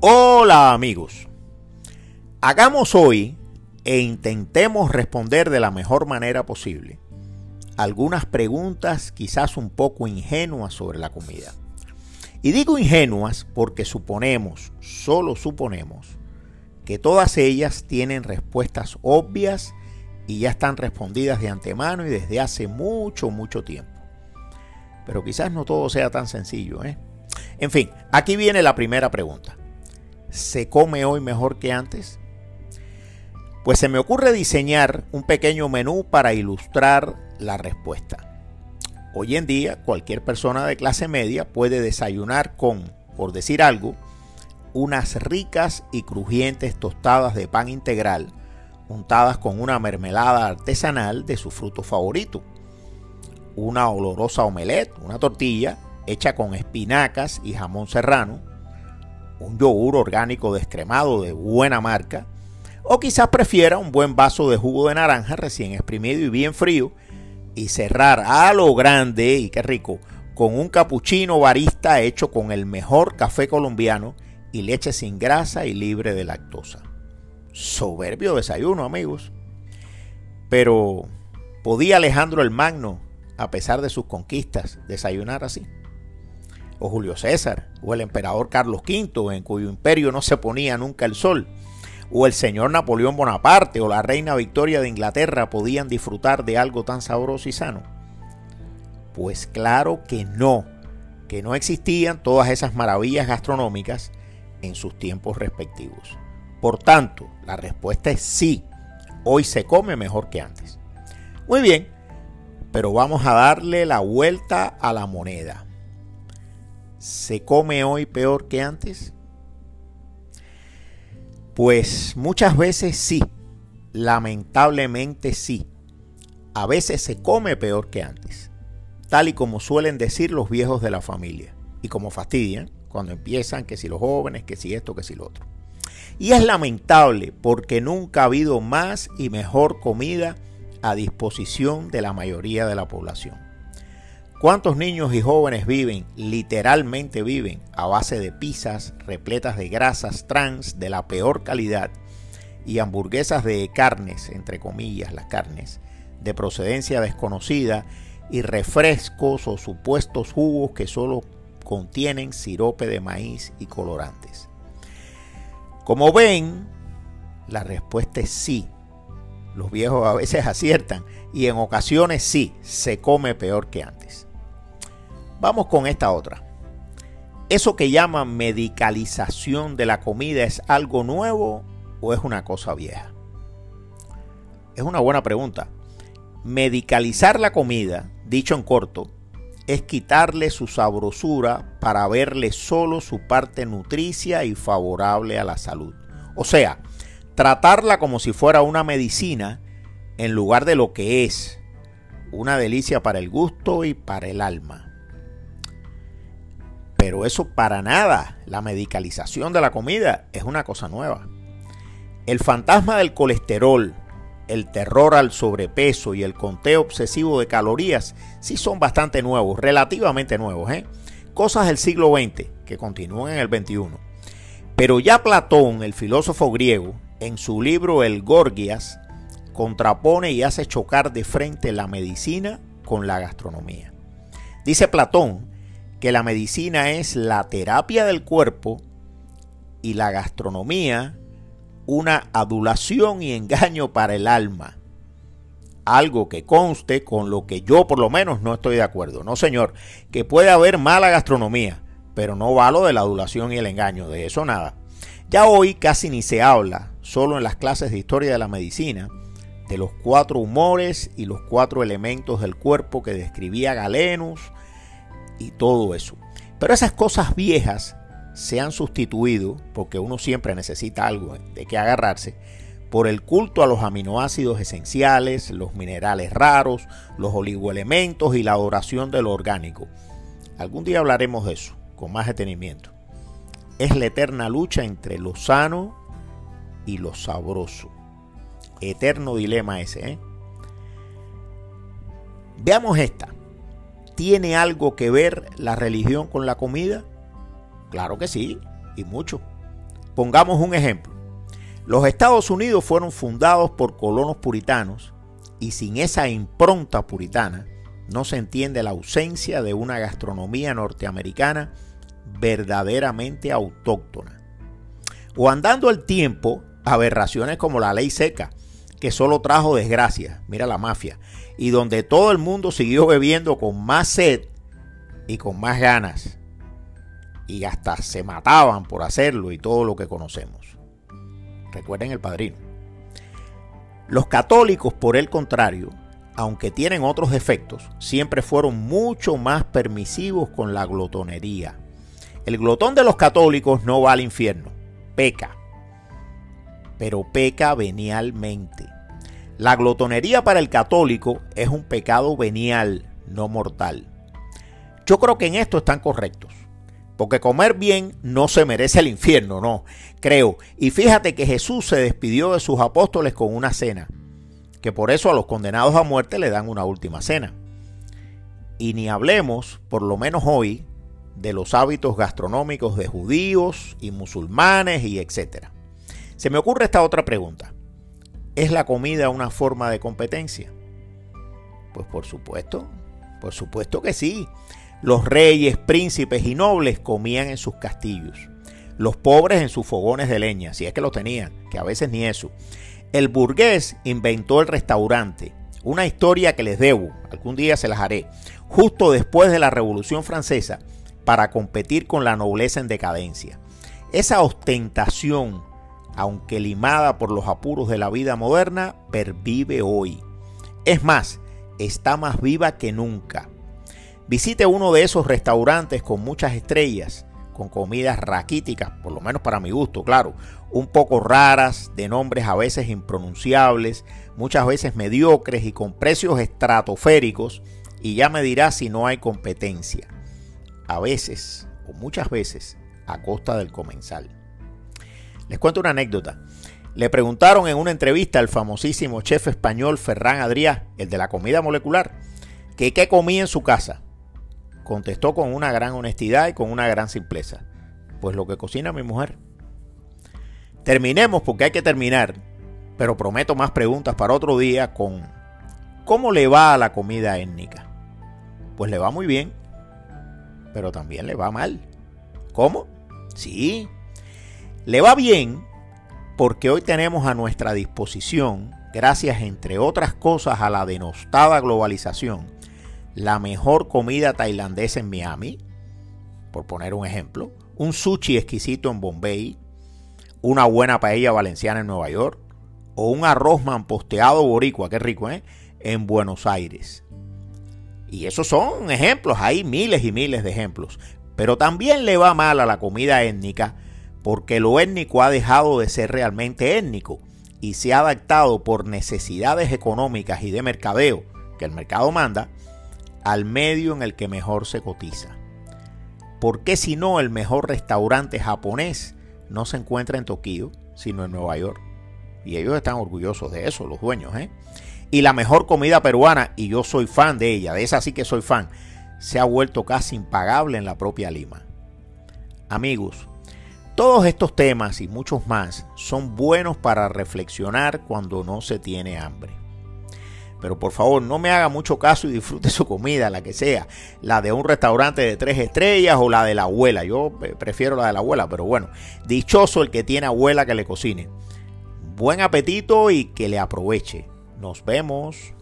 Hola amigos. Hagamos hoy e intentemos responder de la mejor manera posible algunas preguntas quizás un poco ingenuas sobre la comida. Y digo ingenuas porque suponemos, solo suponemos, que todas ellas tienen respuestas obvias y ya están respondidas de antemano y desde hace mucho, mucho tiempo. Pero quizás no todo sea tan sencillo. ¿eh? En fin, aquí viene la primera pregunta. ¿Se come hoy mejor que antes? Pues se me ocurre diseñar un pequeño menú para ilustrar la respuesta. Hoy en día cualquier persona de clase media puede desayunar con, por decir algo, unas ricas y crujientes tostadas de pan integral untadas con una mermelada artesanal de su fruto favorito, una olorosa omelette, una tortilla hecha con espinacas y jamón serrano, un yogur orgánico descremado de buena marca, o quizás prefiera un buen vaso de jugo de naranja recién exprimido y bien frío, y cerrar a lo grande, y qué rico, con un capuchino barista hecho con el mejor café colombiano y leche sin grasa y libre de lactosa. Soberbio desayuno, amigos. Pero, ¿podía Alejandro el Magno, a pesar de sus conquistas, desayunar así? O Julio César, o el emperador Carlos V, en cuyo imperio no se ponía nunca el sol, o el señor Napoleón Bonaparte o la reina Victoria de Inglaterra podían disfrutar de algo tan sabroso y sano? Pues claro que no, que no existían todas esas maravillas gastronómicas en sus tiempos respectivos. Por tanto, la respuesta es sí, hoy se come mejor que antes. Muy bien, pero vamos a darle la vuelta a la moneda. ¿Se come hoy peor que antes? Pues muchas veces sí, lamentablemente sí. A veces se come peor que antes, tal y como suelen decir los viejos de la familia, y como fastidian cuando empiezan que si los jóvenes, que si esto, que si lo otro. Y es lamentable porque nunca ha habido más y mejor comida a disposición de la mayoría de la población. ¿Cuántos niños y jóvenes viven, literalmente viven, a base de pizzas repletas de grasas trans de la peor calidad y hamburguesas de carnes, entre comillas las carnes, de procedencia desconocida y refrescos o supuestos jugos que solo contienen sirope de maíz y colorantes? Como ven, la respuesta es sí. Los viejos a veces aciertan y en ocasiones sí, se come peor que antes. Vamos con esta otra. ¿Eso que llaman medicalización de la comida es algo nuevo o es una cosa vieja? Es una buena pregunta. Medicalizar la comida, dicho en corto, es quitarle su sabrosura para verle solo su parte nutricia y favorable a la salud. O sea, tratarla como si fuera una medicina en lugar de lo que es, una delicia para el gusto y para el alma. Pero eso para nada, la medicalización de la comida es una cosa nueva. El fantasma del colesterol, el terror al sobrepeso y el conteo obsesivo de calorías sí son bastante nuevos, relativamente nuevos, ¿eh? cosas del siglo XX que continúan en el XXI. Pero ya Platón, el filósofo griego, en su libro El Gorgias, contrapone y hace chocar de frente la medicina con la gastronomía. Dice Platón que la medicina es la terapia del cuerpo y la gastronomía una adulación y engaño para el alma. Algo que conste con lo que yo por lo menos no estoy de acuerdo. No, señor, que puede haber mala gastronomía, pero no va lo de la adulación y el engaño, de eso nada. Ya hoy casi ni se habla, solo en las clases de historia de la medicina, de los cuatro humores y los cuatro elementos del cuerpo que describía Galenus, y todo eso. Pero esas cosas viejas se han sustituido, porque uno siempre necesita algo de que agarrarse, por el culto a los aminoácidos esenciales, los minerales raros, los oligoelementos y la adoración de lo orgánico. Algún día hablaremos de eso, con más detenimiento. Es la eterna lucha entre lo sano y lo sabroso. Eterno dilema ese. ¿eh? Veamos esta. ¿Tiene algo que ver la religión con la comida? Claro que sí, y mucho. Pongamos un ejemplo. Los Estados Unidos fueron fundados por colonos puritanos y sin esa impronta puritana no se entiende la ausencia de una gastronomía norteamericana verdaderamente autóctona. O andando el tiempo, aberraciones como la ley seca, que solo trajo desgracia, mira la mafia, y donde todo el mundo siguió bebiendo con más sed y con más ganas, y hasta se mataban por hacerlo y todo lo que conocemos. Recuerden el padrino. Los católicos, por el contrario, aunque tienen otros defectos, siempre fueron mucho más permisivos con la glotonería. El glotón de los católicos no va al infierno, peca, pero peca venialmente. La glotonería para el católico es un pecado venial, no mortal. Yo creo que en esto están correctos. Porque comer bien no se merece el infierno, no, creo. Y fíjate que Jesús se despidió de sus apóstoles con una cena, que por eso a los condenados a muerte le dan una última cena. Y ni hablemos, por lo menos hoy, de los hábitos gastronómicos de judíos y musulmanes y etcétera. Se me ocurre esta otra pregunta. ¿Es la comida una forma de competencia? Pues por supuesto, por supuesto que sí. Los reyes, príncipes y nobles comían en sus castillos. Los pobres en sus fogones de leña, si es que los tenían, que a veces ni eso. El burgués inventó el restaurante, una historia que les debo, algún día se las haré, justo después de la Revolución Francesa, para competir con la nobleza en decadencia. Esa ostentación, aunque limada por los apuros de la vida moderna, pervive hoy. Es más, está más viva que nunca. Visite uno de esos restaurantes con muchas estrellas, con comidas raquíticas, por lo menos para mi gusto, claro, un poco raras, de nombres a veces impronunciables, muchas veces mediocres y con precios estratosféricos, y ya me dirá si no hay competencia. A veces, o muchas veces, a costa del comensal. Les cuento una anécdota. Le preguntaron en una entrevista al famosísimo chef español Ferran Adrià, el de la comida molecular, que qué comía en su casa contestó con una gran honestidad y con una gran simpleza. Pues lo que cocina mi mujer. Terminemos porque hay que terminar, pero prometo más preguntas para otro día con ¿cómo le va a la comida étnica? Pues le va muy bien, pero también le va mal. ¿Cómo? Sí, le va bien porque hoy tenemos a nuestra disposición, gracias entre otras cosas a la denostada globalización, la mejor comida tailandesa en Miami, por poner un ejemplo, un sushi exquisito en Bombay, una buena paella valenciana en Nueva York, o un arroz mamposteado boricua, qué rico, ¿eh? En Buenos Aires. Y esos son ejemplos, hay miles y miles de ejemplos. Pero también le va mal a la comida étnica porque lo étnico ha dejado de ser realmente étnico y se ha adaptado por necesidades económicas y de mercadeo, que el mercado manda, al medio en el que mejor se cotiza. ¿Por qué si no el mejor restaurante japonés no se encuentra en Tokio, sino en Nueva York? Y ellos están orgullosos de eso, los dueños. ¿eh? Y la mejor comida peruana, y yo soy fan de ella, de esa sí que soy fan, se ha vuelto casi impagable en la propia Lima. Amigos, todos estos temas y muchos más son buenos para reflexionar cuando no se tiene hambre. Pero por favor, no me haga mucho caso y disfrute su comida, la que sea. La de un restaurante de tres estrellas o la de la abuela. Yo eh, prefiero la de la abuela, pero bueno, dichoso el que tiene abuela que le cocine. Buen apetito y que le aproveche. Nos vemos.